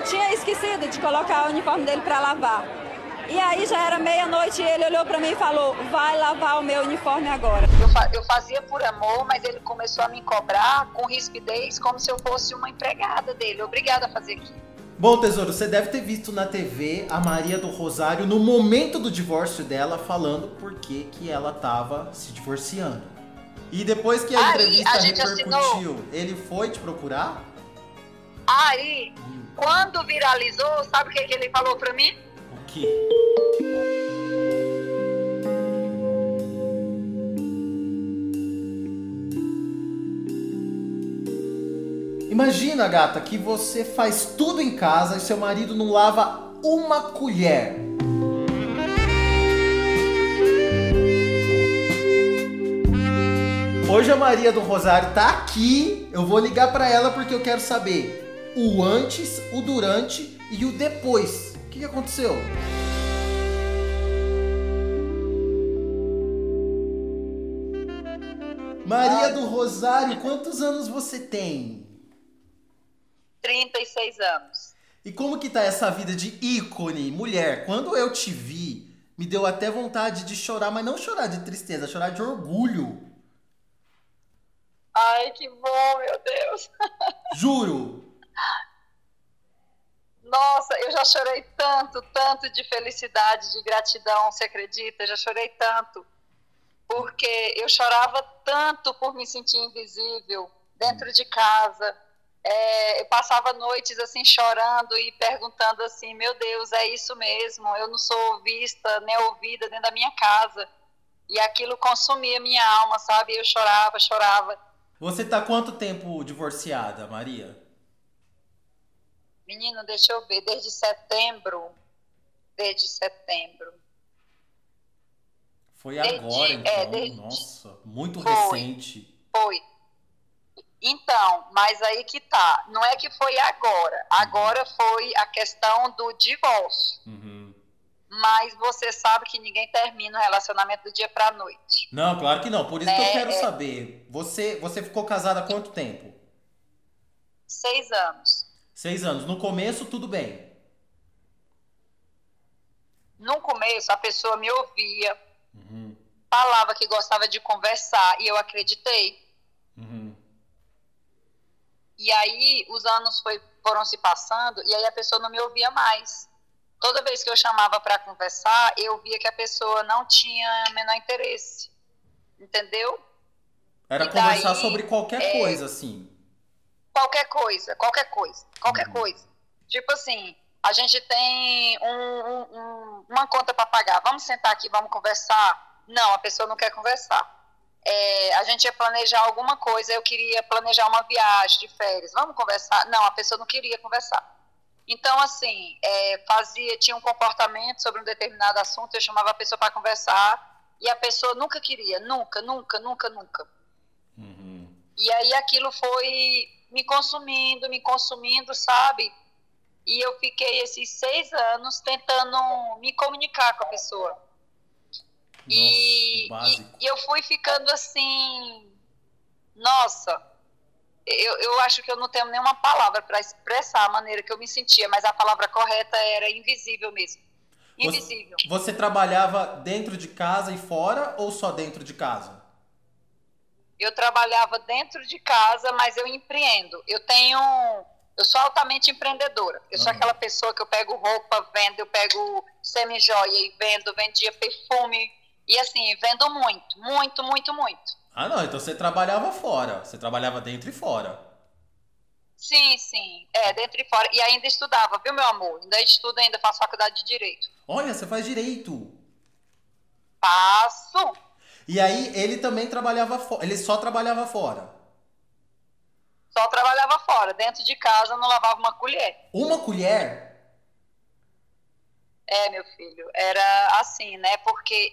eu tinha esquecido de colocar o uniforme dele para lavar. E aí já era meia-noite e ele olhou para mim e falou: vai lavar o meu uniforme agora. Eu, fa eu fazia por amor, mas ele começou a me cobrar com rispidez, como se eu fosse uma empregada dele, obrigada a fazer aquilo. Bom, tesouro, você deve ter visto na TV a Maria do Rosário no momento do divórcio dela falando por que, que ela tava se divorciando. E depois que a Aí, entrevista a gente repercutiu, assinou. ele foi te procurar? Aí, quando viralizou, sabe o que, que ele falou pra mim? O quê? Imagina, gata, que você faz tudo em casa e seu marido não lava uma colher. Hoje a Maria do Rosário tá aqui. Eu vou ligar pra ela porque eu quero saber o antes, o durante e o depois. O que, aconteceu? Maria do Rosário, quantos anos você tem? 36 anos. E como que tá essa vida de ícone, mulher? Quando eu te vi, me deu até vontade de chorar, mas não chorar de tristeza, chorar de orgulho. Ai, que bom, meu Deus. Juro. Nossa, eu já chorei tanto, tanto de felicidade, de gratidão, você acredita? Eu já chorei tanto. Porque eu chorava tanto por me sentir invisível dentro de casa. É, eu passava noites assim chorando e perguntando assim: meu Deus, é isso mesmo? Eu não sou vista nem ouvida dentro da minha casa. E aquilo consumia minha alma, sabe? Eu chorava, chorava. Você tá quanto tempo divorciada, Maria? Menino, deixa eu ver, desde setembro. Desde setembro. Foi Desde- agora, então. é, desde- Nossa, muito Foi. recente. Foi. Então, mas aí que tá. Não é que foi agora. Agora foi a questão do divórcio. Uhum. Mas você sabe que ninguém termina o relacionamento do dia pra noite. Não, claro que não. Por isso que eu É, quero é. saber. Você, você ficou casada há quanto tempo? Seis anos. Seis anos. No começo, tudo bem. No começo, a pessoa me ouvia, Uhum. falava que gostava de conversar e eu acreditei. Uhum. E aí os anos foi, foram se passando e aí a pessoa não me ouvia mais. Toda vez que eu chamava para conversar, eu via que a pessoa não tinha menor interesse. Entendeu? Era E conversar daí, sobre qualquer é, coisa, assim. Qualquer coisa, qualquer coisa, qualquer Uhum. coisa. Tipo assim, a gente tem um- um- um- uma conta para pagar. Vamos sentar aqui, vamos conversar? Não, a pessoa não quer conversar. É, a gente ia planejar alguma coisa, eu queria planejar uma viagem de férias. Vamos conversar? Não, a pessoa não queria conversar. Então, assim, é, fazia, tinha um comportamento sobre um determinado assunto, eu chamava a pessoa para conversar e a pessoa nunca queria, nunca, nunca, nunca, nunca. Uhum. E aí aquilo foi me consumindo, me consumindo, sabe? E eu fiquei esses seis anos tentando me comunicar com a pessoa. E, Nossa, básico. e, e eu fui ficando assim, nossa, eu, eu acho que eu não tenho nenhuma palavra para expressar a maneira que eu me sentia, mas a palavra correta era invisível mesmo. Invisível. Você trabalhava dentro de casa e fora ou só dentro de casa? Eu trabalhava dentro de casa, mas eu empreendo. Eu tenho. Eu sou altamente empreendedora. Eu sou Aham. aquela pessoa que eu pego roupa, vendo, eu pego semi-joia e vendo, vendia perfume. E assim, vendo muito, muito, muito, muito. Ah, não. Então você trabalhava fora. Você trabalhava dentro e fora. Sim, sim. É, dentro e fora. E ainda estudava, viu, meu amor? Ainda estudo, ainda faço faculdade de Direito. Olha, você faz direito. Faço. E aí ele também trabalhava fora. Ele só trabalhava fora. Só trabalhava fora. Dentro de casa não lavava uma colher. Uma colher? É, meu filho, era assim, né? Porque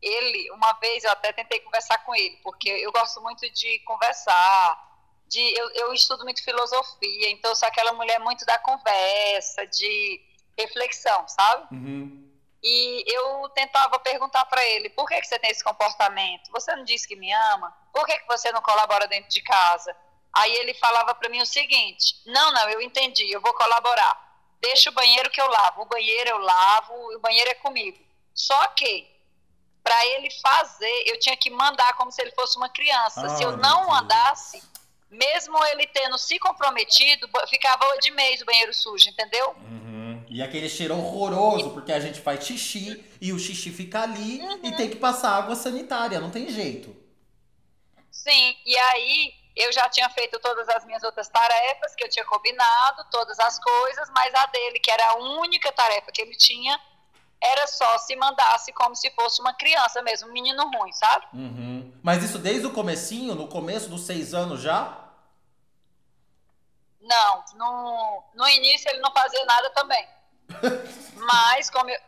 ele, uma vez eu até tentei conversar com ele, porque eu gosto muito de conversar, de eu, eu estudo muito filosofia, então eu sou aquela mulher muito da conversa, de reflexão, sabe? Uhum. E eu tentava perguntar para ele, por que, que você tem esse comportamento? Você não disse que me ama? Por que, que você não colabora dentro de casa? Aí ele falava para mim o seguinte: não, não, eu entendi, eu vou colaborar. Deixa o banheiro que eu lavo. O banheiro eu lavo, o banheiro é comigo. Só que, para ele fazer, eu tinha que mandar como se ele fosse uma criança. Ah, se eu meu não mandasse, mesmo ele tendo se comprometido, ficava de mês o banheiro sujo, entendeu? Uhum. E aquele cheiro horroroso, porque a gente faz xixi e o xixi fica ali e tem que passar água sanitária, não tem jeito. Sim, e aí eu já tinha feito todas as minhas outras tarefas que eu tinha combinado, todas as coisas, mas a dele, que era a única tarefa que ele tinha, era só se mandasse como se fosse uma criança mesmo, um menino ruim, sabe? Uhum. Mas isso desde o comecinho, no começo dos seis anos já? Não, no, no início ele não fazia nada também. Mas como eu,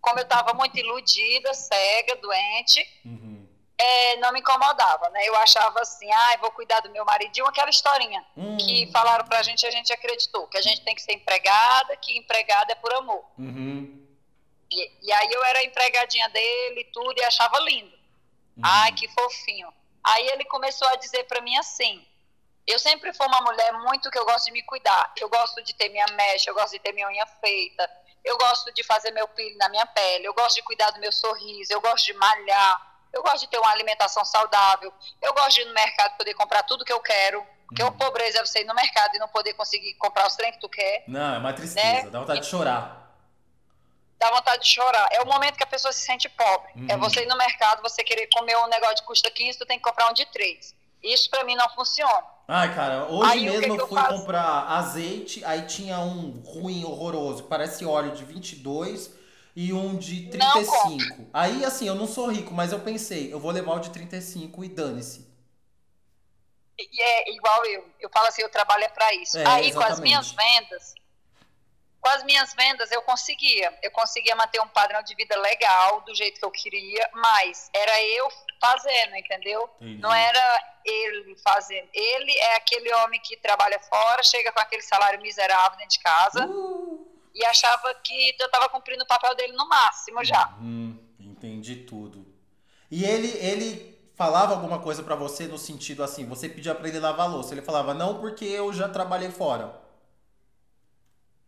como eu estava muito iludida, cega, doente, Uhum. é, não me incomodava, né? Eu achava assim, ah, vou cuidar do meu maridinho, aquela historinha Hum. que falaram pra gente e a gente acreditou, que a gente tem que ser empregada, que empregada é por amor. Uhum. E, e aí eu era empregadinha dele e tudo, e achava lindo. Uhum. Ai, que fofinho. Aí ele começou a dizer pra mim assim: eu sempre fui uma mulher muito que eu gosto de me cuidar. Eu gosto de ter minha mecha, eu gosto de ter minha unha feita, eu gosto de fazer meu peeling na minha pele, eu gosto de cuidar do meu sorriso, eu gosto de malhar, eu gosto de ter uma alimentação saudável, eu gosto de ir no mercado e poder comprar tudo que eu quero. Porque Uhum. a pobreza é você ir no mercado e não poder conseguir comprar os trem que tu quer. Não, é uma tristeza, Né? dá vontade de chorar. dá vontade de chorar. É o momento que a pessoa se sente pobre. Uhum. É você ir no mercado, você querer comer um negócio de custa 15, tu tem que comprar um de 3. Isso pra mim não funciona. Ai, cara, hoje Aí, que mesmo que eu eu fui faço? comprar azeite, aí tinha um ruim, horroroso, que parece óleo de 22 e um de Não 35. Aí, assim, eu não sou rico, mas eu pensei, eu vou levar o de 35 e dane-se. E é igual eu. Eu falo assim, eu trabalho é pra isso. É, Aí com as exatamente. minhas vendas, com as minhas vendas eu conseguia. Eu conseguia manter um padrão de vida legal, do jeito que eu queria, mas era eu fazendo, entendeu? Entendi. Não era ele fazendo. Ele é aquele homem que trabalha fora, chega com aquele salário miserável dentro de casa. Uh, e achava que eu estava cumprindo o papel dele no máximo já. Hum, entendi tudo. E ele, ele falava alguma coisa pra você no sentido assim, você pedia pra ele lavar a louça, ele falava, não, porque eu já trabalhei fora.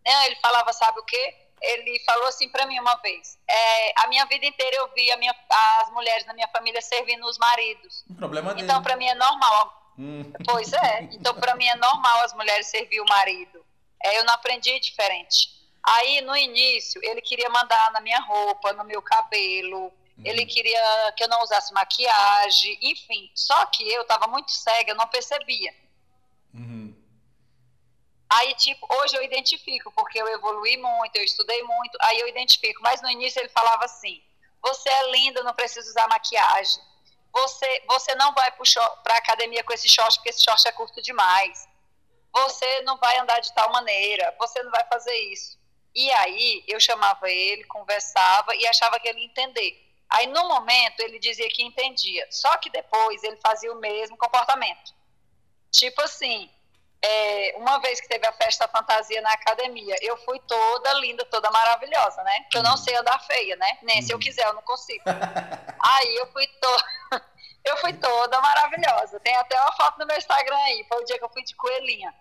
Né, Ele falava, sabe o quê? Ele falou assim para mim uma vez: é, a minha vida inteira eu vi minha- as mulheres na minha família servindo os maridos. O problema dele. Então, para mim é normal. Hum, Pois é. Então, para mim é normal as mulheres servir o marido. É, eu não aprendi diferente. Aí, no início, ele queria mandar na minha roupa, no meu cabelo. Ele queria que eu não usasse maquiagem, enfim. Só que eu estava muito cega, eu não percebia. Aí, tipo, hoje eu identifico, porque eu evolui muito, eu estudei muito, aí eu identifico. Mas no início ele falava assim: você é linda, não precisa usar maquiagem. Você, você não vai para a academia com esse short, porque esse short é curto demais. Você não vai andar de tal maneira, você não vai fazer isso. E aí eu chamava ele, conversava e achava que ele ia entender. Aí no momento ele dizia que entendia, só que depois ele fazia o mesmo comportamento. Tipo assim, é, uma vez que teve a festa fantasia na academia, eu fui toda linda, toda maravilhosa, né? Porque eu não sei andar feia, né? Nem se eu quiser, eu não consigo. Aí eu fui toda. Eu fui toda maravilhosa. Tem até uma foto no meu Instagram aí. Foi o dia que eu fui de coelhinha.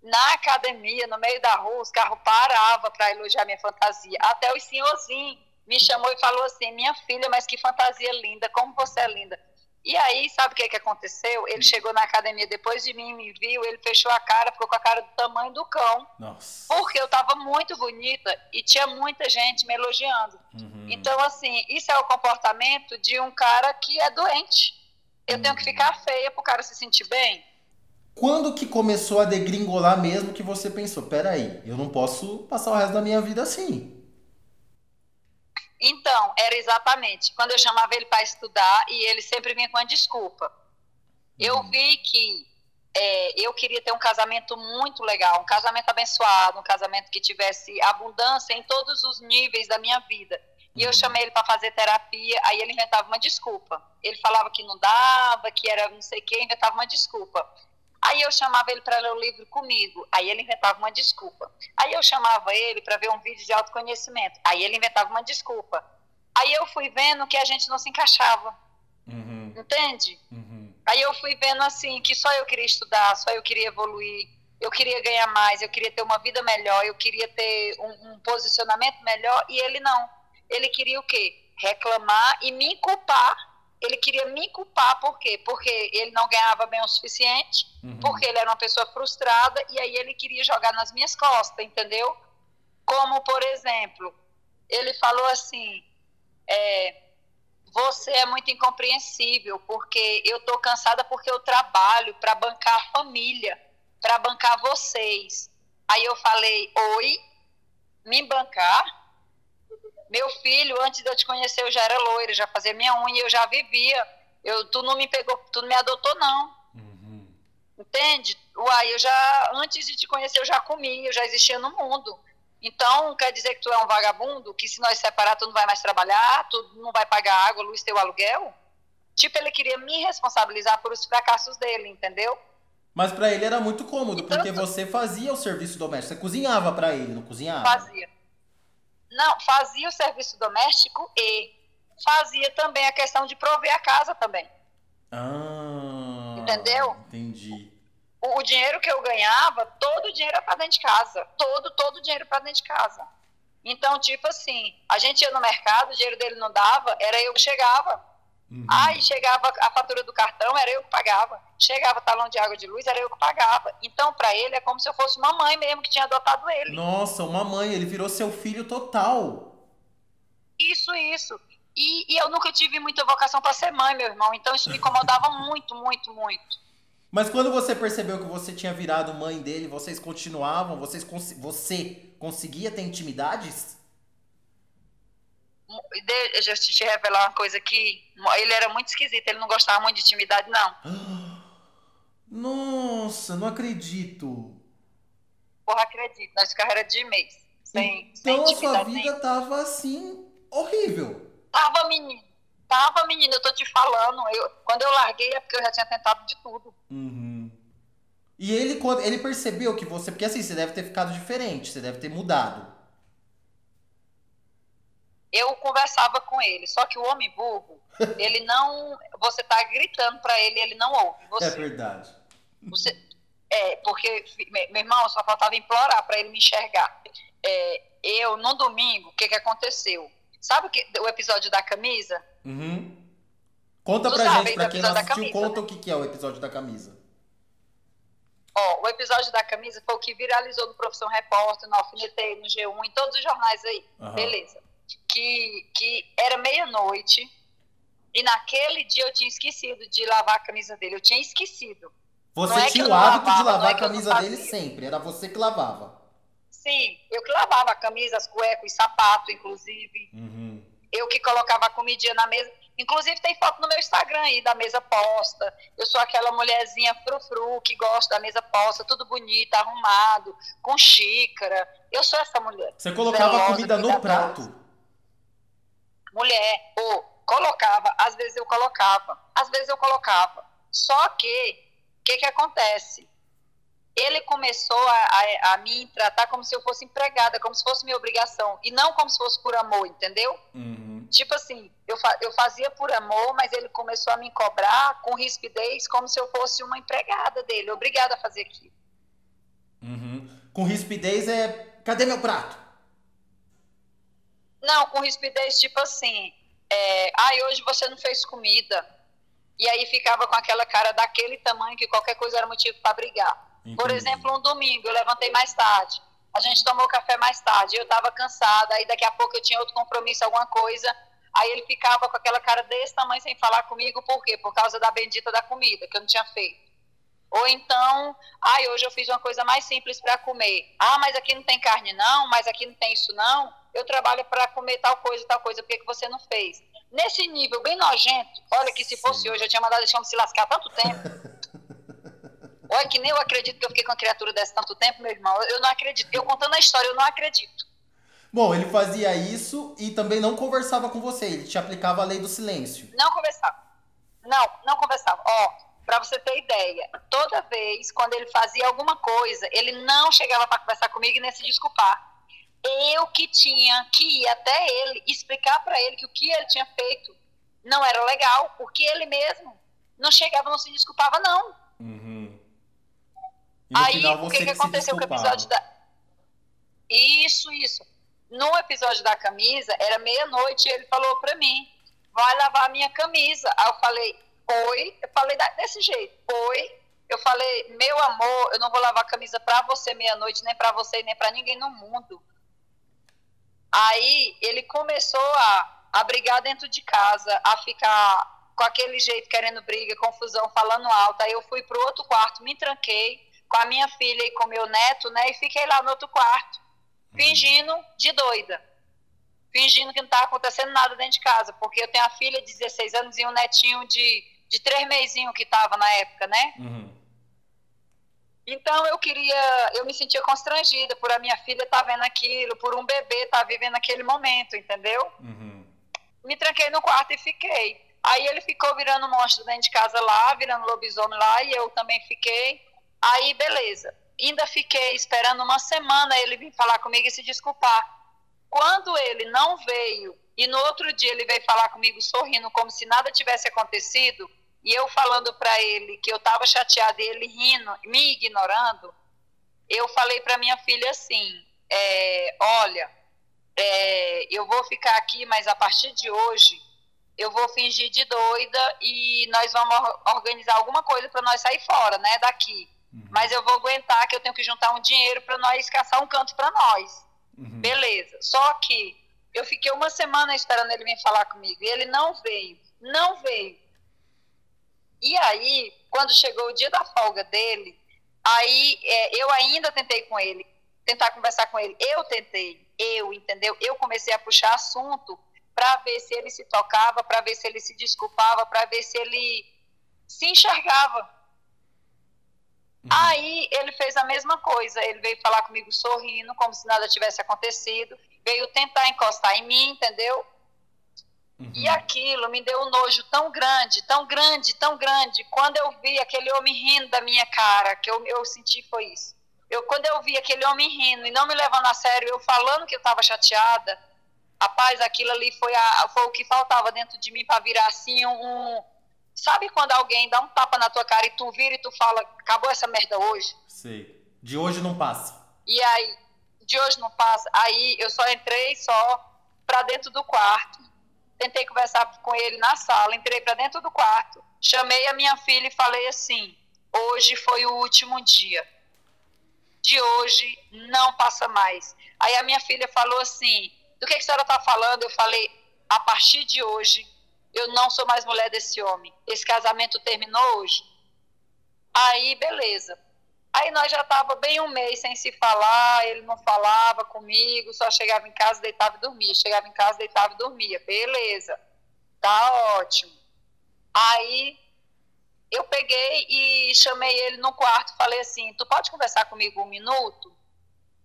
Na academia, no meio da rua, os carros paravam para elogiar minha fantasia. Até o senhorzinho me chamou e falou assim: Minha filha, mas que fantasia linda, como você é linda. E aí, sabe o que, que aconteceu? Ele chegou na academia depois de mim, me viu, ele fechou a cara, ficou com a cara do tamanho do cão, Nossa. porque eu estava muito bonita e tinha muita gente me elogiando. Uhum. Então, assim, isso é o comportamento de um cara que é doente. Eu tenho que ficar feia pro cara se sentir bem. Quando que começou a degringolar mesmo que você pensou, peraí, eu não posso passar o resto da minha vida assim? Então, era exatamente quando eu chamava ele para estudar e ele sempre vinha com a desculpa. Eu vi que é, eu queria ter um casamento muito legal, um casamento abençoado, um casamento que tivesse abundância em todos os níveis da minha vida. E eu chamei ele para fazer terapia, aí ele inventava uma desculpa. Ele falava que não dava, que era não sei o quê, inventava uma desculpa. Aí eu chamava ele para ler o livro comigo, aí ele inventava uma desculpa. Aí eu chamava ele para ver um vídeo de autoconhecimento, aí ele inventava uma desculpa. Aí eu fui vendo que a gente não se encaixava, Uhum, entende? uhum. Aí eu fui vendo assim que só eu queria estudar, só eu queria evoluir, eu queria ganhar mais, eu queria ter uma vida melhor, eu queria ter um, um posicionamento melhor e ele não. Ele queria o quê? Reclamar e me culpar. Ele queria me culpar por quê? Porque ele não ganhava bem o suficiente, uhum. porque ele era uma pessoa frustrada e aí ele queria jogar nas minhas costas, entendeu? Como, por exemplo, ele falou assim: é, você é muito incompreensível, porque eu estou cansada porque eu trabalho para bancar a família, para bancar vocês. Aí eu falei: oi, me bancar? Meu filho, antes de eu te conhecer, eu já era loira, já fazia minha unha, eu já vivia. Eu, tu não me pegou, tu não me adotou, não. Uhum. Entende? Uai, eu já, antes de te conhecer, eu já comi, eu já existia no mundo. Então, quer dizer que tu é um vagabundo, que se nós separar, tu não vai mais trabalhar, tu não vai pagar água, luz, teu aluguel? Tipo, ele queria me responsabilizar por os fracassos dele, entendeu? Mas para ele era muito cômodo, então, porque você fazia o serviço doméstico, você cozinhava para ele, não cozinhava? Fazia. Não, fazia o serviço doméstico e fazia também a questão de prover a casa também. Ah. Entendeu? Entendi o, o dinheiro que eu ganhava, todo o dinheiro era para dentro de casa. Todo, todo o dinheiro para dentro de casa. Então, tipo assim, a gente ia no mercado, o dinheiro dele não dava, era eu que chegava. Uhum. Aí chegava a fatura do cartão, era eu que pagava. Chegava talão de água de luz, era eu que pagava. Então, para ele, é como se eu fosse uma mãe mesmo que tinha adotado ele. Nossa, uma mãe, ele virou seu filho total. Isso, isso. E, e eu nunca tive muita vocação para ser mãe, meu irmão. Então, isso me incomodava muito, muito, muito. Mas quando você percebeu que você tinha virado mãe dele, vocês continuavam? Vocês você conseguia ter intimidades? Deixa eu te revelar uma coisa aqui. Ele era muito esquisito, ele não gostava muito de intimidade, não. Nossa, não acredito. Porra, acredito. Nós ficávamos de mês. Sem, então sem a sua vida nem. tava assim, horrível. Tava, menino. Tava, menina, eu tô te falando. Eu, quando eu larguei é porque eu já tinha tentado de tudo. Uhum. E ele, quando ele percebeu que você. Porque assim, você deve ter ficado diferente, você deve ter mudado. Eu conversava com ele, só que o homem burro, ele não. Você tá gritando para ele, ele não ouve. Você, é verdade. Você, é, porque, meu irmão, só faltava implorar para ele me enxergar. É, eu, no domingo, o que, que aconteceu? Sabe o, que, o episódio da camisa? Uhum. Conta tu pra gente, pra quem não assistiu, camisa, conta né? o que, que é o episódio da camisa. Ó, o episódio da camisa foi o que viralizou no Profissão Repórter, no Alfinetei, no G1, em todos os jornais aí. Uhum. Beleza. Que, que era meia-noite e naquele dia eu tinha esquecido de lavar a camisa dele. Eu tinha esquecido. Você é tinha o hábito lavava, de lavar é a camisa dele sempre, era você que lavava. Sim, eu que lavava a camisa, as cuecas, sapato, inclusive. Uhum. Eu que colocava a comidinha na mesa. Inclusive tem foto no meu Instagram aí da mesa posta. Eu sou aquela mulherzinha frufru que gosta da mesa posta, tudo bonito, arrumado, com xícara. Eu sou essa mulher. Você colocava a comida no prato? Mulher, ou colocava, às vezes eu colocava, às vezes eu colocava. Só que, o que que acontece? ele começou a, a, a, me tratar como se eu fosse empregada, como se fosse minha obrigação, e não como se fosse por amor, entendeu? Uhum. Tipo assim, eu, fa, eu fazia por amor, mas ele começou a me cobrar com rispidez, como se eu fosse uma empregada dele, obrigada a fazer aquilo. Uhum. Com rispidez é, cadê meu prato? Não, com rispidez, tipo assim, é, ai, hoje você não fez comida. E aí ficava com aquela cara daquele tamanho que qualquer coisa era motivo para brigar. Entendi. Por exemplo, um domingo, eu levantei mais tarde. A gente tomou café mais tarde. Eu estava cansada, aí daqui a pouco eu tinha outro compromisso, alguma coisa. Aí ele ficava com aquela cara desse tamanho sem falar comigo, por quê? Por causa da bendita da comida, que eu não tinha feito. Ou então, ai, ah, hoje eu fiz uma coisa mais simples para comer. Ah, mas aqui não tem carne não, mas aqui não tem isso não. Eu trabalho para comer tal coisa, tal coisa, por que, que você não fez? Nesse nível bem nojento, olha que se fosse Sim. hoje, eu tinha mandado esse homem se lascar tanto tempo. Olha, que nem eu acredito que eu fiquei com a criatura desse tanto tempo, meu irmão. Eu não acredito. Eu contando a história, eu não acredito. Bom, ele fazia isso e também não conversava com você. Ele te aplicava a lei do silêncio. Não conversava. Não, não conversava. Ó, para você ter ideia, toda vez quando ele fazia alguma coisa, ele não chegava para conversar comigo e nem se desculpar. Eu que tinha que ir até ele explicar para ele que o que ele tinha feito não era legal, porque ele mesmo não chegava, não se desculpava, não. Uhum. Aí, o que, que aconteceu com o episódio da. Isso, isso. No episódio da camisa, era meia-noite e ele falou pra mim: vai lavar a minha camisa. Aí eu falei: oi. Eu falei desse jeito: oi. Eu falei: meu amor, eu não vou lavar a camisa pra você meia-noite, nem pra você, nem pra ninguém no mundo. Aí ele começou a, a brigar dentro de casa, a ficar com aquele jeito, querendo briga, confusão, falando alto. Aí eu fui pro outro quarto, me tranquei com a minha filha e com meu neto, né? E fiquei lá no outro quarto, fingindo de doida. Fingindo que não estava acontecendo nada dentro de casa, porque eu tenho a filha de 16 anos e um netinho de, de três meizinhos que estava na época, né? Uhum. Então eu queria, eu me sentia constrangida por a minha filha estar tá vendo aquilo, por um bebê estar tá vivendo aquele momento, entendeu? Uhum. Me tranquei no quarto e fiquei. Aí ele ficou virando monstro dentro de casa lá, virando lobisomem lá, e eu também fiquei. Aí, beleza. Ainda fiquei esperando uma semana ele vir falar comigo e se desculpar. Quando ele não veio, e no outro dia ele veio falar comigo sorrindo, como se nada tivesse acontecido, e eu falando para ele que eu estava chateada e ele rindo, me ignorando, eu falei para minha filha assim: é, olha, é, eu vou ficar aqui, mas a partir de hoje eu vou fingir de doida e nós vamos organizar alguma coisa para nós sair fora, né, daqui. Uhum. Mas eu vou aguentar que eu tenho que juntar um dinheiro para nós caçar um canto para nós. Uhum. Beleza. Só que eu fiquei uma semana esperando ele vir falar comigo e ele não veio, não veio. E aí, quando chegou o dia da folga dele, aí é, eu ainda tentei com ele, tentar conversar com ele. Eu tentei, eu, entendeu? Eu comecei a puxar assunto para ver se ele se tocava, para ver se ele se desculpava, para ver se ele se enxergava. Uhum. Aí ele fez a mesma coisa, ele veio falar comigo sorrindo, como se nada tivesse acontecido, veio tentar encostar em mim, entendeu? Uhum. E aquilo me deu um nojo tão grande, tão grande, tão grande. Quando eu vi aquele homem rindo da minha cara, que eu, eu senti foi isso. Eu, quando eu vi aquele homem rindo e não me levando a sério, eu falando que eu estava chateada, rapaz, aquilo ali foi, a, foi o que faltava dentro de mim para virar assim um. Sabe quando alguém dá um tapa na tua cara e tu vira e tu fala, acabou essa merda hoje? Sei. De hoje não passa. E aí, de hoje não passa. Aí eu só entrei só para dentro do quarto tentei conversar com ele na sala, entrei para dentro do quarto, chamei a minha filha e falei assim: hoje foi o último dia. De hoje não passa mais. Aí a minha filha falou assim: do que, que a senhora está falando? Eu falei: a partir de hoje eu não sou mais mulher desse homem. Esse casamento terminou hoje. Aí, beleza. Aí nós já tava bem um mês sem se falar, ele não falava comigo, só chegava em casa, deitava e dormia. Chegava em casa, deitava e dormia. Beleza, tá ótimo. Aí eu peguei e chamei ele no quarto, falei assim, tu pode conversar comigo um minuto?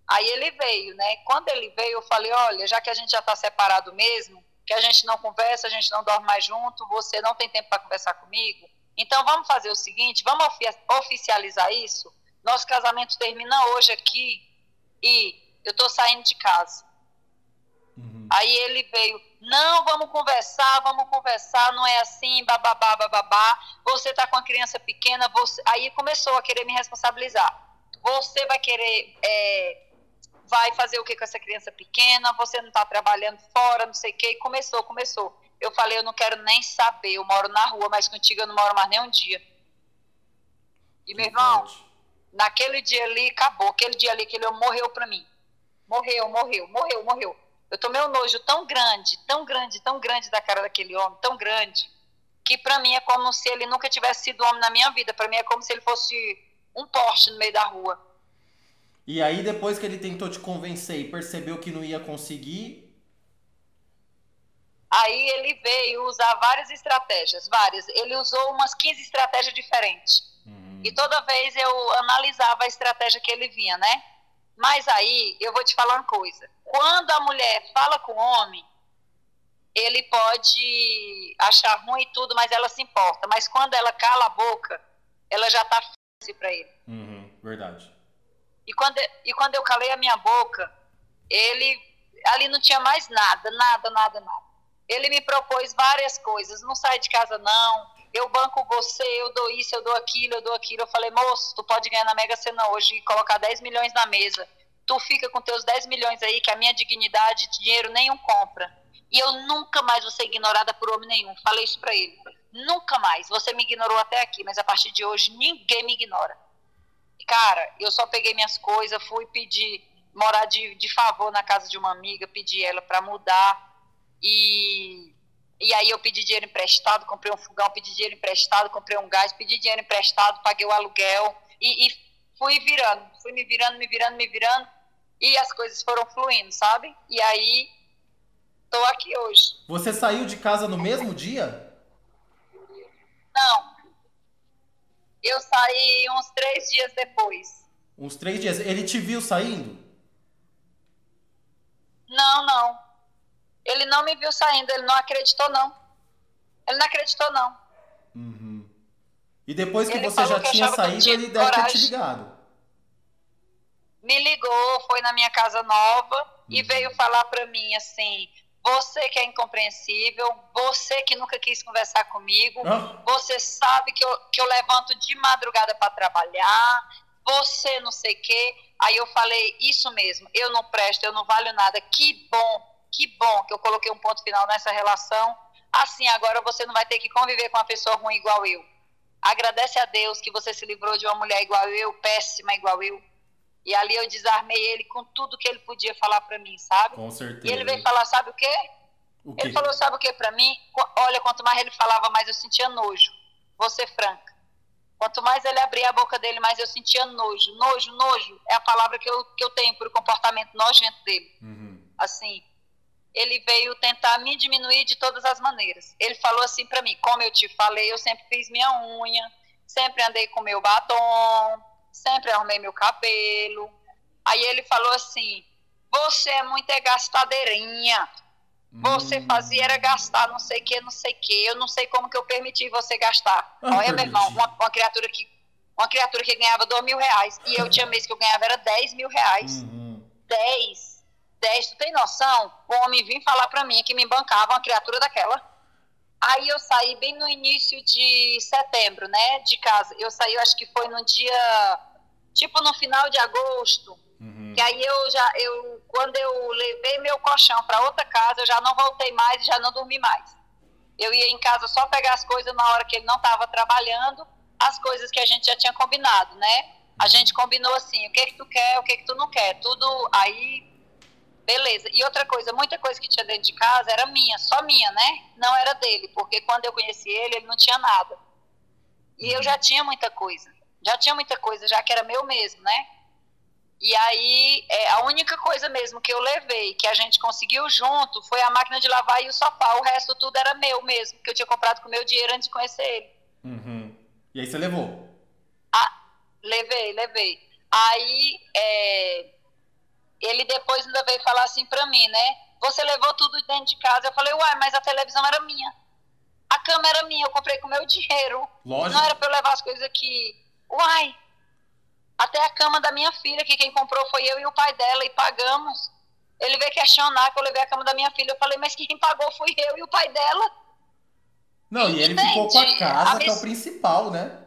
Aí ele veio, né? Quando ele veio, eu falei, olha, já que a gente já está separado mesmo, que a gente não conversa, a gente não dorme mais junto, você não tem tempo para conversar comigo, então vamos fazer o seguinte, vamos oficializar isso? Nosso casamento termina hoje aqui e eu estou saindo de casa. Uhum. Aí ele veio, não, vamos conversar, vamos conversar, não é assim, bababá, bababá. Você está com a criança pequena, você... aí começou a querer me responsabilizar. Você vai querer, é... vai fazer o que com essa criança pequena? Você não está trabalhando fora, não sei o que. E começou, começou. Eu falei, eu não quero nem saber, eu moro na rua, mas contigo eu não moro mais nem um dia. E meu irmão, Naquele dia ali, acabou. Aquele dia ali, aquele homem morreu para mim. Morreu, morreu, morreu, morreu. Eu tomei um nojo tão grande, tão grande, tão grande da cara daquele homem, tão grande, que para mim é como se ele nunca tivesse sido homem na minha vida. Para mim é como se ele fosse um poste no meio da rua. E aí, depois que ele tentou te convencer e percebeu que não ia conseguir. Aí ele veio usar várias estratégias, várias. Ele usou umas 15 estratégias diferentes. E toda vez eu analisava a estratégia que ele vinha, né? Mas aí eu vou te falar uma coisa: quando a mulher fala com o homem, ele pode achar ruim e tudo, mas ela se importa. Mas quando ela cala a boca, ela já tá fácil para ele. Uhum, verdade. E quando, e quando eu calei a minha boca, ele ali não tinha mais nada, nada, nada, nada. Ele me propôs várias coisas. Não sai de casa não, eu banco você, eu dou isso, eu dou aquilo, eu dou aquilo. Eu falei, moço, tu pode ganhar na Mega Sena hoje e colocar 10 milhões na mesa. Tu fica com teus 10 milhões aí, que a minha dignidade, dinheiro nenhum compra. E eu nunca mais vou ser ignorada por homem nenhum. Falei isso pra ele. Nunca mais. Você me ignorou até aqui, mas a partir de hoje ninguém me ignora. Cara, eu só peguei minhas coisas, fui pedir, morar de, de favor na casa de uma amiga, pedi ela para mudar. E, e aí eu pedi dinheiro emprestado, comprei um fogão, pedi dinheiro emprestado, comprei um gás, pedi dinheiro emprestado, paguei o aluguel e, e fui virando, fui me virando, me virando, me virando. E as coisas foram fluindo, sabe? E aí, tô aqui hoje. Você saiu de casa no mesmo dia? Não. Eu saí uns três dias depois. Uns três dias. Ele te viu saindo? Não, não. Ele não me viu saindo, ele não acreditou, não. Ele não acreditou, não. Uhum. E depois que ele você já que tinha saído, ele deve coragem. ter te ligado. Me ligou, foi na minha casa nova uhum. e veio falar para mim assim: você que é incompreensível, você que nunca quis conversar comigo, ah. você sabe que eu, que eu levanto de madrugada para trabalhar, você não sei o quê. Aí eu falei, isso mesmo, eu não presto, eu não valho nada. Que bom, que bom que eu coloquei um ponto final nessa relação. Assim, agora você não vai ter que conviver com uma pessoa ruim igual eu. Agradece a Deus que você se livrou de uma mulher igual eu, péssima igual eu. E ali eu desarmei ele com tudo que ele podia falar para mim, sabe? Com certeza. E ele veio falar, sabe o quê? O quê? Ele falou, sabe o quê para mim? Olha, quanto mais ele falava, mais eu sentia nojo. Vou ser franca. Quanto mais ele abria a boca dele, mais eu sentia nojo. Nojo, nojo é a palavra que eu, que eu tenho por comportamento nojento dele. Uhum. Assim, ele veio tentar me diminuir de todas as maneiras. Ele falou assim para mim, como eu te falei, eu sempre fiz minha unha, sempre andei com meu batom, sempre arrumei meu cabelo. Aí ele falou assim: Você é muito gastadeirinha. Você hum. fazia era gastar não sei o que, não sei o que. Eu não sei como que eu permiti você gastar. Ah, Olha, meu irmão, uma, uma, criatura que uma criatura que ganhava dois mil reais e eu tinha mês que eu ganhava era 10 mil reais. Uhum. 10. 10, tu tem noção? O homem vinha falar pra mim que me bancava uma criatura daquela. Aí eu saí bem no início de setembro, né, de casa. Eu saí, eu acho que foi no dia, tipo no final de agosto. Uhum. Que aí eu já, eu, quando eu levei meu colchão para outra casa, eu já não voltei mais e já não dormi mais. Eu ia em casa só pegar as coisas na hora que ele não estava trabalhando, as coisas que a gente já tinha combinado, né? A gente combinou assim, o que que tu quer, o que que tu não quer, tudo aí Beleza. E outra coisa, muita coisa que tinha dentro de casa era minha, só minha, né? Não era dele, porque quando eu conheci ele, ele não tinha nada. E eu já tinha muita coisa. Já tinha muita coisa, já que era meu mesmo, né? E aí, é, a única coisa mesmo que eu levei, que a gente conseguiu junto, foi a máquina de lavar e o sofá. O resto tudo era meu mesmo, que eu tinha comprado com meu dinheiro antes de conhecer ele. Uhum. E aí você levou? Ah, levei, levei. Aí, é, ele depois ainda veio falar assim pra mim, né? Você levou tudo dentro de casa. Eu falei, uai, mas a televisão era minha. A cama era minha, eu comprei com meu dinheiro. Lógico. Não era pra eu levar as coisas aqui. Uai, até a cama da minha filha, que quem comprou foi eu e o pai dela, e pagamos. Ele veio questionar que eu levei a cama da minha filha. Eu falei, mas quem pagou fui eu e o pai dela. Não, e, e ele ficou com a casa, a que é o principal, né?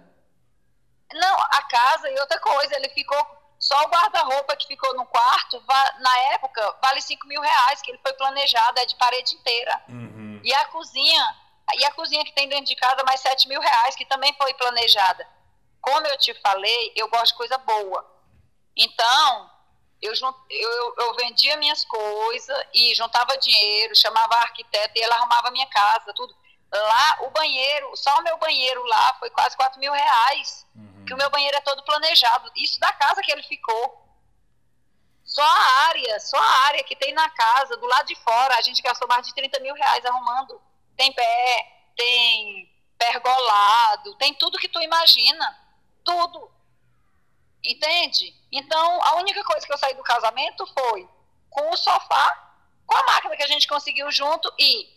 Não, a casa e outra coisa, ele ficou só o guarda-roupa que ficou no quarto, na época, vale 5 mil reais, que ele foi planejado, é de parede inteira. Uhum. E a cozinha, e a cozinha que tem dentro de casa, mais 7 mil reais, que também foi planejada. Como eu te falei, eu gosto de coisa boa. Então, eu, eu, eu vendia minhas coisas e juntava dinheiro, chamava a arquiteta e ela arrumava minha casa, tudo. Lá, o banheiro, só o meu banheiro lá foi quase 4 mil reais. Uhum. Que o meu banheiro é todo planejado. Isso da casa que ele ficou. Só a área, só a área que tem na casa, do lado de fora, a gente gastou mais de 30 mil reais arrumando. Tem pé, tem pergolado, tem tudo que tu imagina. Tudo. Entende? Então, a única coisa que eu saí do casamento foi com o sofá, com a máquina que a gente conseguiu junto e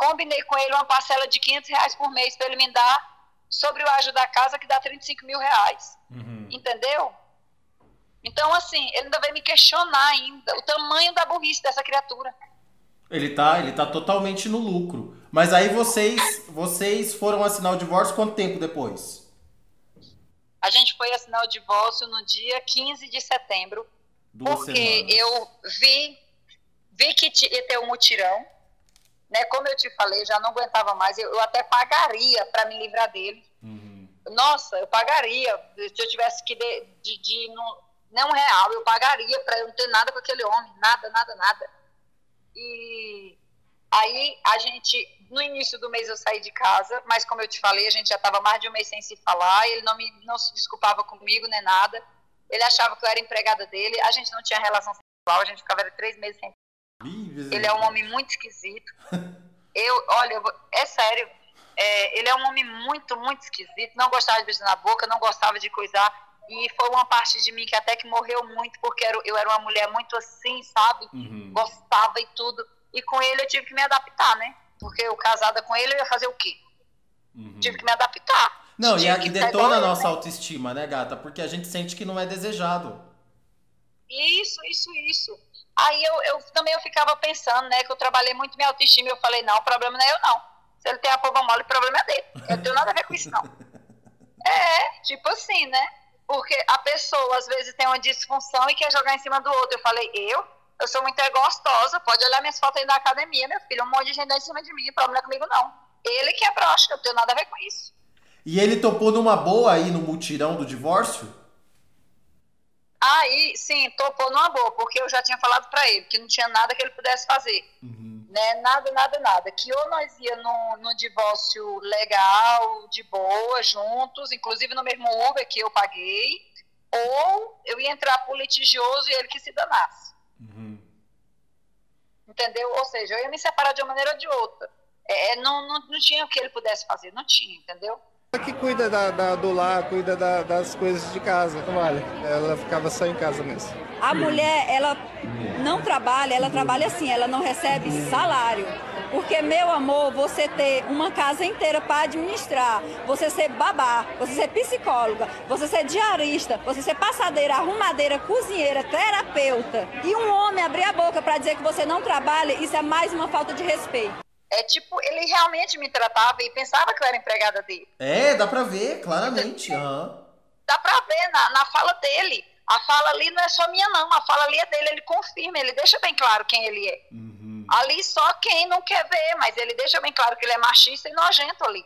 Combinei com ele uma parcela de 500 reais por mês para ele me dar sobre o ágio da casa, que dá 35 mil reais. Uhum. Entendeu? Então, assim, ele ainda vai me questionar ainda o tamanho da burrice dessa criatura. Ele tá, ele tá totalmente no lucro. Mas aí vocês, vocês foram assinar o divórcio quanto tempo depois? A gente foi assinar o divórcio no dia 15 de setembro, Duas porque semanas. eu vi, vi que ia ter um mutirão, né? Como eu te falei, já não aguentava mais, eu, eu até pagaria para me livrar dele. Uhum. Nossa, eu pagaria, se eu tivesse que de, de, de não, não real, eu pagaria para eu não ter nada com aquele homem, nada, nada, nada. E aí a gente, no início do mês eu saí de casa, mas como eu te falei, a gente já estava mais de um mês sem se falar, ele não, me, não se desculpava comigo nem nada, ele achava que eu era empregada dele, a gente não tinha relação sexual, a gente ficava três meses sem ele é um homem muito esquisito. Eu, olha, eu, é sério, é, ele é um homem muito, muito esquisito, não gostava de beijar na boca, não gostava de coisar, e foi uma parte de mim que até que morreu muito, porque eu era uma mulher muito assim, sabe? Uhum. Gostava e tudo. E com ele eu tive que me adaptar, né? Porque eu casada com ele, eu ia fazer o quê? Uhum. Tive que me adaptar. Não, e, e detona a nossa né? autoestima, né, gata? Porque a gente sente que não é desejado. Isso, isso, isso. Aí eu, eu também eu ficava pensando, né, que eu trabalhei muito minha autoestima e eu falei, não, o problema não é eu não. Se ele tem a pomba mole, o problema é dele. Eu não tenho nada a ver com isso, não. É, tipo assim, né? Porque a pessoa às vezes tem uma disfunção e quer jogar em cima do outro. Eu falei, eu? Eu sou muito gostosa, pode olhar minhas fotos aí da academia, meu filho, um monte de gente em cima de mim, o problema não é comigo não. Ele que é broxa, eu não tenho nada a ver com isso. E ele topou numa boa aí no mutirão do divórcio? Aí, sim, topou numa boa, porque eu já tinha falado para ele que não tinha nada que ele pudesse fazer. Uhum. Né? Nada, nada, nada. Que ou nós ia no, no divórcio legal, de boa, juntos, inclusive no mesmo Uber que eu paguei, ou eu ia entrar por litigioso e ele que se danasse. Uhum. Entendeu? Ou seja, eu ia me separar de uma maneira ou de outra. É, não, não, não tinha o que ele pudesse fazer, não tinha, entendeu? Que cuida da, da, do lar, cuida da, das coisas de casa, vale. Ela ficava só em casa mesmo. A mulher, ela não trabalha, ela trabalha assim, ela não recebe salário. Porque, meu amor, você ter uma casa inteira para administrar, você ser babá, você ser psicóloga, você ser diarista, você ser passadeira, arrumadeira, cozinheira, terapeuta, e um homem abrir a boca para dizer que você não trabalha, isso é mais uma falta de respeito. É tipo, ele realmente me tratava e pensava que eu era empregada dele. É, dá pra ver, claramente. Uhum. Dá pra ver na, na fala dele. A fala ali não é só minha, não. A fala ali é dele, ele confirma, ele deixa bem claro quem ele é. Uhum. Ali só quem não quer ver, mas ele deixa bem claro que ele é machista e nojento ali.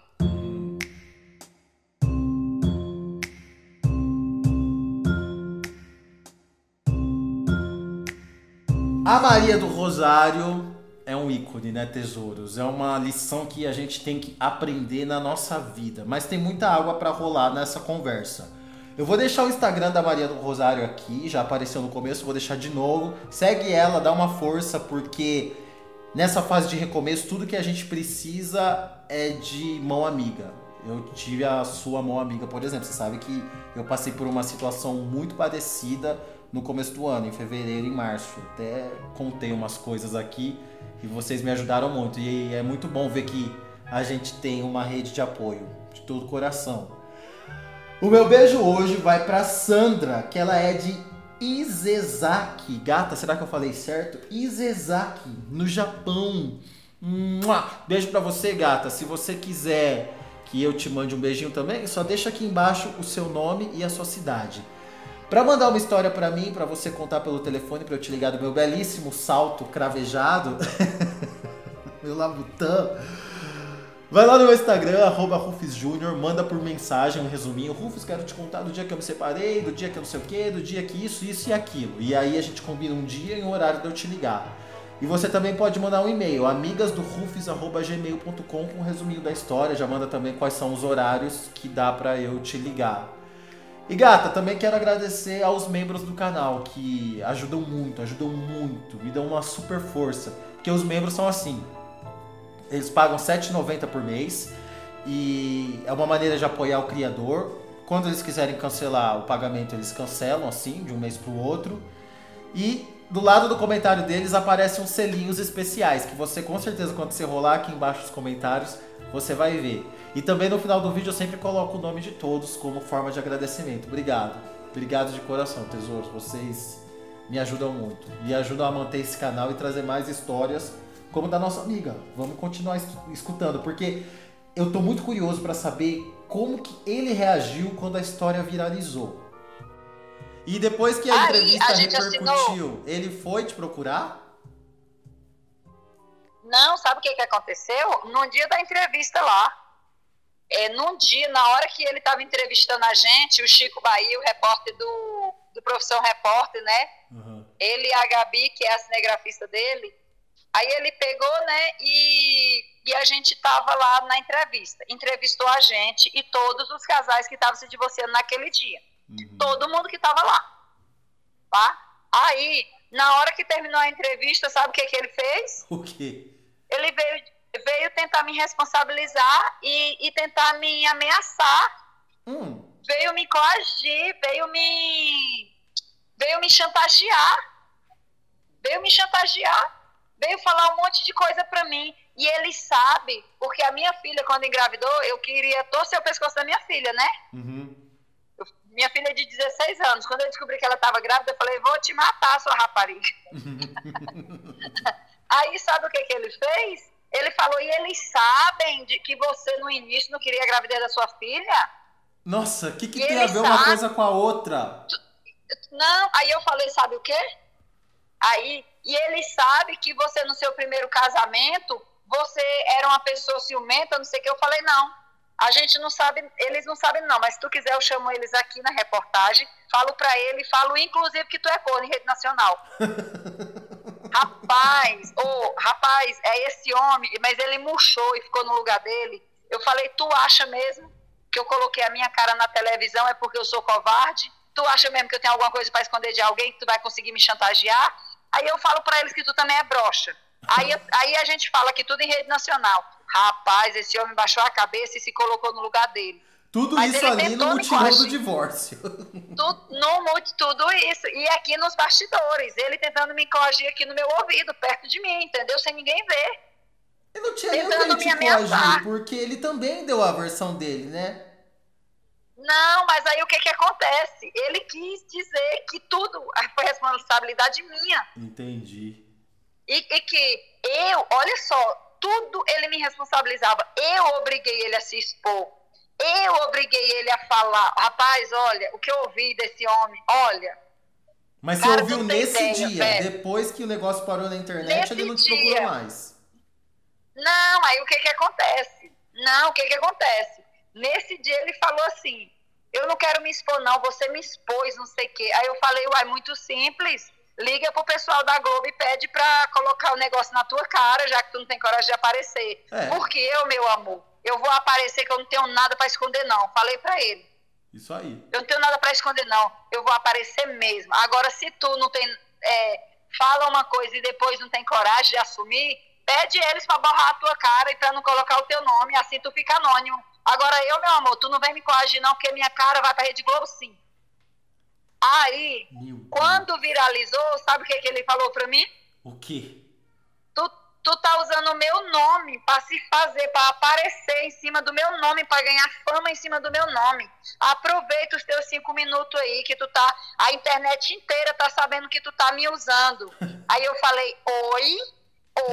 A Maria do Rosário é um ícone, né, tesouros? É uma lição que a gente tem que aprender na nossa vida. Mas tem muita água para rolar nessa conversa. Eu vou deixar o Instagram da Maria do Rosário aqui, já apareceu no começo, vou deixar de novo. Segue ela, dá uma força, porque nessa fase de recomeço, tudo que a gente precisa é de mão amiga. Eu tive a sua mão amiga, por exemplo. Você sabe que eu passei por uma situação muito parecida no começo do ano, em fevereiro e março. Até contei umas coisas aqui e vocês me ajudaram muito. E é muito bom ver que a gente tem uma rede de apoio de todo o coração. O meu beijo hoje vai para Sandra, que ela é de Izezaki. Gata, será que eu falei certo? Izezaki, no Japão. Beijo para você, gata. Se você quiser que eu te mande um beijinho também, só deixa aqui embaixo o seu nome e a sua cidade. Para mandar uma história para mim, para você contar pelo telefone, para eu te ligar do meu belíssimo salto cravejado, meu labutã, vai lá no meu Instagram, arroba RufusJúnior, manda por mensagem um resuminho. Rufus, quero te contar do dia que eu me separei, do dia que eu não sei o que, do dia que isso, isso e aquilo. E aí a gente combina um dia e um horário de eu te ligar. E você também pode mandar um e-mail, amigasdorufus.gmail.com com um resuminho da história, já manda também quais são os horários que dá para eu te ligar. E gata, também quero agradecer aos membros do canal que ajudam muito, ajudam muito, me dão uma super força. Porque os membros são assim: eles pagam R$ 7,90 por mês e é uma maneira de apoiar o criador. Quando eles quiserem cancelar o pagamento, eles cancelam assim, de um mês para o outro. E do lado do comentário deles aparecem uns selinhos especiais que você com certeza quando você rolar aqui embaixo nos comentários, você vai ver. E também no final do vídeo eu sempre coloco o nome de todos como forma de agradecimento. Obrigado. Obrigado de coração, tesouros. Vocês me ajudam muito. E ajudam a manter esse canal e trazer mais histórias como da nossa amiga. Vamos continuar escutando, porque eu tô muito curioso para saber como que ele reagiu quando a história viralizou. E depois que a Aí, entrevista a repercutiu, assinou. ele foi te procurar? Não, sabe o que, que aconteceu? No dia da entrevista lá. É, num dia, na hora que ele estava entrevistando a gente, o Chico Bahia, o repórter do, do Profissão Repórter, né? Uhum. Ele e a Gabi, que é a cinegrafista dele. Aí ele pegou, né? E, e a gente tava lá na entrevista. Entrevistou a gente e todos os casais que estavam se divorciando naquele dia. Uhum. Todo mundo que tava lá. Tá? Aí, na hora que terminou a entrevista, sabe o que, que ele fez? O quê? ele veio, veio tentar me responsabilizar e, e tentar me ameaçar, Hum, veio me coagir, veio me veio me chantagear, veio me chantagear, veio falar um monte de coisa pra mim. E ele sabe, porque a minha filha, quando engravidou, eu queria torcer o pescoço da minha filha, né? uhum. Eu- minha filha é de 16 anos. Quando eu descobri que ela estava grávida, eu falei, vou te matar, sua rapariga. Aí sabe o que, que ele fez? Ele falou, e eles sabem de que você no início não queria a gravidez da sua filha? Nossa, o que, que E tem a ver uma sabe- coisa com a outra? Não, aí eu falei, sabe o quê? Aí, e ele sabe que você no seu primeiro casamento, você era uma pessoa ciumenta, não sei o que. Eu falei, não. A gente não sabe, eles não sabem não, mas se tu quiser eu chamo eles aqui na reportagem, falo pra ele, falo inclusive que tu é corno em rede nacional. rapaz, ô, rapaz, é esse homem, mas ele murchou e ficou no lugar dele. Eu falei, tu acha mesmo que eu coloquei a minha cara na televisão é porque eu sou covarde? Tu acha mesmo que eu tenho alguma coisa pra esconder de alguém que tu vai conseguir me chantagear? Aí eu falo pra eles que tu também é broxa. Aí, aí a gente fala que tudo em rede nacional. Rapaz, esse homem baixou a cabeça e se colocou no lugar dele. Tudo Mas isso ele ali no mutirão do divórcio. Tu, não mude tudo isso. E aqui nos bastidores, ele tentando me coagir aqui no meu ouvido, perto de mim, entendeu? Sem ninguém ver. Eu não tinha nem Tentando que me te coagir, porque ele também deu a versão dele, né? Não, mas aí o que que acontece? Ele quis dizer que tudo foi responsabilidade minha. Entendi. E, e que eu, olha só, tudo ele me responsabilizava. Eu obriguei ele a se expor. Eu obriguei ele a falar. Rapaz, olha, o que eu ouvi desse homem, olha. Mas você ouviu nesse ideia, dia, velho. depois que o negócio parou na internet, Nesse ele não te dia. procurou mais. Não, aí o que que acontece? Não, o que que acontece? Nesse dia ele falou assim, eu não quero me expor não, você me expôs, não sei o quê. Aí eu falei, uai, muito simples, liga pro pessoal da Globo e pede pra colocar o negócio na tua cara, já que tu não tem coragem de aparecer. É. Porque eu, meu amor, eu vou aparecer que eu não tenho nada pra esconder não. Falei pra ele. Isso aí. Eu não tenho nada pra esconder, não. Eu vou aparecer mesmo. Agora, se tu não tem. é, fala uma coisa e depois não tem coragem de assumir, pede eles pra borrar a tua cara e pra não colocar o teu nome, assim tu fica anônimo. Agora, eu, meu amor, tu não vem me coagir, não, porque minha cara vai pra Rede Globo sim. Aí, quando viralizou, sabe o que, que ele falou pra mim? O quê? Tu, tá usando o meu nome pra se fazer, pra aparecer em cima do meu nome, pra ganhar fama em cima do meu nome. Aproveita os teus cinco minutos aí, que tu tá. A internet inteira tá sabendo que tu tá me usando. Aí eu falei, oi,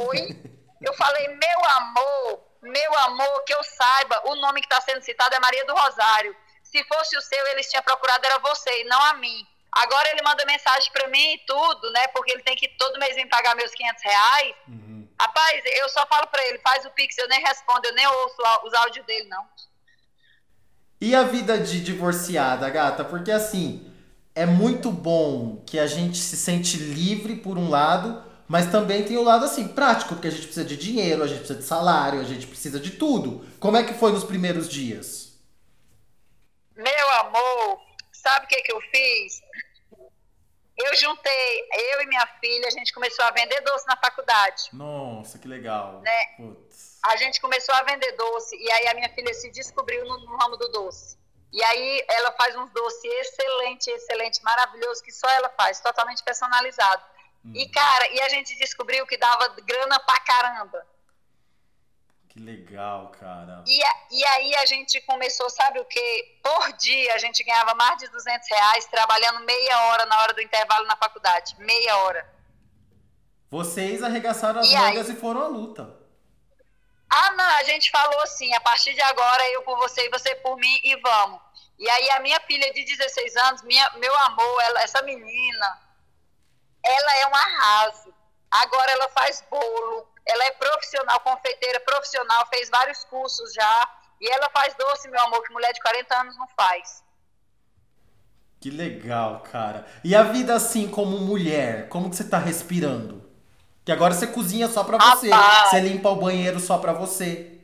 oi. Eu falei, meu amor, meu amor, que eu saiba, o nome que tá sendo citado é Maria do Rosário. Se fosse o seu, eles tinham procurado, era você, e não a mim. Agora ele manda mensagem pra mim e tudo, né? Porque ele tem que todo mês vir pagar meus 500 reais. Uhum. Rapaz, eu só falo pra ele, faz o pix, eu nem respondo, eu nem ouço os áudios dele, não. E a vida de divorciada, gata? Porque assim, é muito bom que a gente se sente livre por um lado, mas também tem o lado assim, prático, porque a gente precisa de dinheiro, a gente precisa de salário, a gente precisa de tudo. Como é que foi nos primeiros dias? Meu amor, sabe o que, que eu fiz? Eu juntei, eu e minha filha, a gente começou a vender doce na faculdade. Nossa, que legal. Né? Putz. A gente começou a vender doce e aí a minha filha se descobriu no, no ramo do doce. E aí ela faz uns doces excelente, excelente, maravilhoso, que só ela faz, totalmente personalizado. E cara, e a gente descobriu que dava grana pra caramba. Que legal, cara. E, a- e aí a gente começou, sabe o que? Por dia a gente ganhava mais de 200 reais trabalhando meia hora na hora do intervalo na faculdade. Meia hora. Vocês arregaçaram as E mangas e foram à luta. Ah, não, a gente falou assim, a partir de agora eu por você e você por mim e vamos. E aí a minha filha de 16 anos, minha, meu amor, ela, essa menina, ela é um arraso. Agora ela faz bolo, ela é profissional, confeiteira profissional, fez vários cursos já. E ela faz doce, meu amor, que mulher de 40 anos não faz. Que legal, cara. E a vida assim, como mulher, como que você tá respirando? Que agora você cozinha só pra você. Rapaz. Você limpa o banheiro só pra você.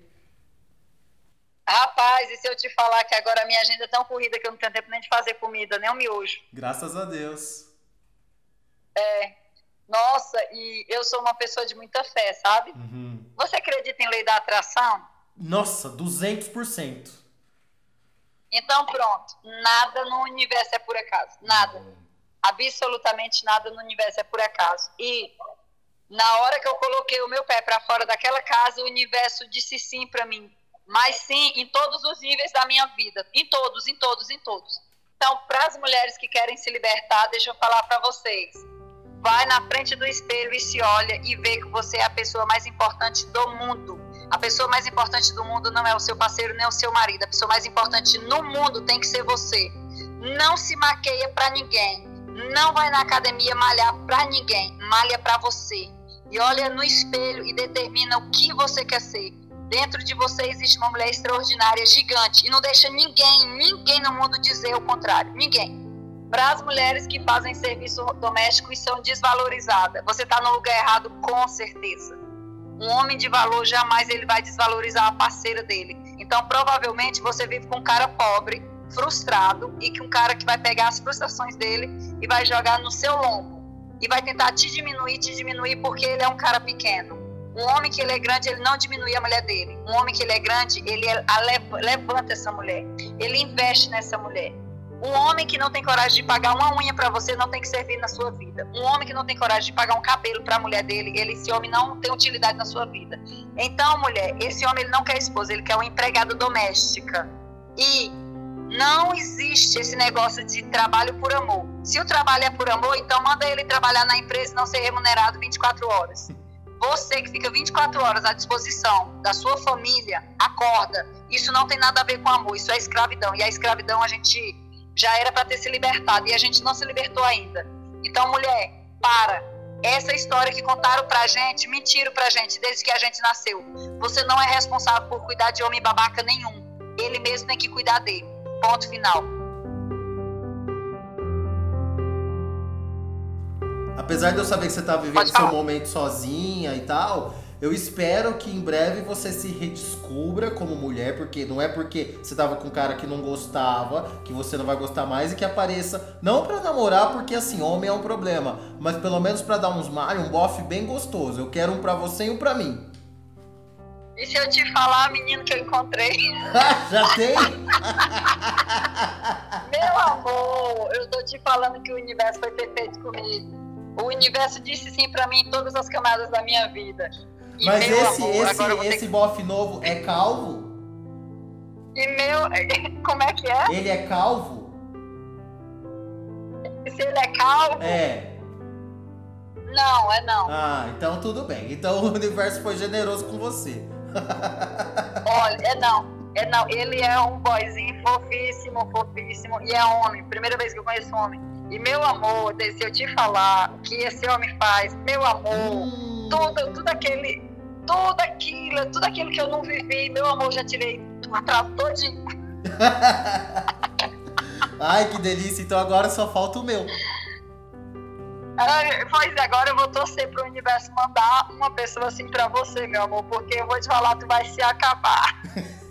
Rapaz, e se eu te falar que agora a minha agenda é tão corrida que eu não tenho tempo nem de fazer comida, nem um miojo. Graças a Deus. Nossa, e eu sou uma pessoa de muita fé, sabe? Uhum. Você acredita em lei da atração? Nossa, 200%. Então, pronto. Nada no universo é por acaso. Nada. Absolutamente nada no universo é por acaso. E na hora que eu coloquei o meu pé para fora daquela casa, o universo disse sim para mim. Mas sim em todos os níveis da minha vida. Em todos, em todos, em todos. Então, para as mulheres que querem se libertar, deixa eu falar para vocês. Vai na frente do espelho e se olha e vê que você é a pessoa mais importante do mundo. A pessoa mais importante do mundo não é o seu parceiro nem o seu marido. A pessoa mais importante no mundo tem que ser você. Não se maqueia para ninguém. Não vai na academia malhar para ninguém. Malha para você. E olha no espelho e determina o que você quer ser. Dentro de você existe uma mulher extraordinária, gigante. E não deixa ninguém, ninguém no mundo dizer o contrário. Ninguém. Para as mulheres que fazem serviço doméstico e são desvalorizadas, você está no lugar errado, com certeza. Um homem de valor jamais ele vai desvalorizar a parceira dele. Então, provavelmente, você vive com um cara pobre, frustrado, e que um cara que vai pegar as frustrações dele e vai jogar no seu lombo. E vai tentar te diminuir, te diminuir, porque ele é um cara pequeno. Um homem que ele é grande, ele não diminui a mulher dele. Um homem que ele é grande, ele é- levanta essa mulher. Ele investe nessa mulher. Um homem que não tem coragem de pagar uma unha para você não tem que servir na sua vida. Um homem que não tem coragem de pagar um cabelo para a mulher dele, ele, esse homem não tem utilidade na sua vida. Então, mulher, esse homem ele não quer esposa, ele quer uma empregada doméstica. E não existe esse negócio de trabalho por amor. Se o trabalho é por amor, então manda ele trabalhar na empresa e não ser remunerado 24 horas. Você que fica 24 horas à disposição da sua família, acorda. Isso não tem nada a ver com amor, isso é escravidão. E a escravidão a gente já era para ter se libertado e a gente não se libertou ainda. Então, mulher, para. Essa história que contaram pra gente, mentiram pra gente desde que a gente nasceu. Você não é responsável por cuidar de homem babaca nenhum. Ele mesmo tem que cuidar dele. Ponto final. Apesar de eu saber que você tá vivendo seu momento sozinha e tal, eu espero que em breve você se redescubra como mulher, porque não é porque você tava com um cara que não gostava, que você não vai gostar mais e que apareça, não pra namorar, porque assim, homem é um problema, mas pelo menos pra dar uns malhos, um bofe bem gostoso. Eu quero um pra você e um pra mim. E se eu te falar, menino, que eu encontrei? Já tem? Meu amor, eu tô te falando que o universo foi perfeito comigo. O universo disse sim pra mim em todas as camadas da minha vida. E Mas esse, amor, esse, ter esse bofe novo é calvo? E meu. Como é que é? Ele é calvo? Se ele é calvo? É. Não, é não. Ah, então tudo bem. Então o universo foi generoso com você. Olha, é não. É não. Ele é um boyzinho fofíssimo, fofíssimo. E é homem. Primeira vez que eu conheço homem. E meu amor, se eu te falar o que esse homem faz, meu amor, Hum. tudo, tudo aquele. Tudo aquilo, tudo aquilo que eu não vivi, meu amor, já tirei atrás todinho. Ai, que delícia. Então agora só falta o meu. Ai, Pois é, agora eu vou torcer pro universo mandar uma pessoa assim pra você, meu amor, porque eu vou te falar, tu vai se acabar.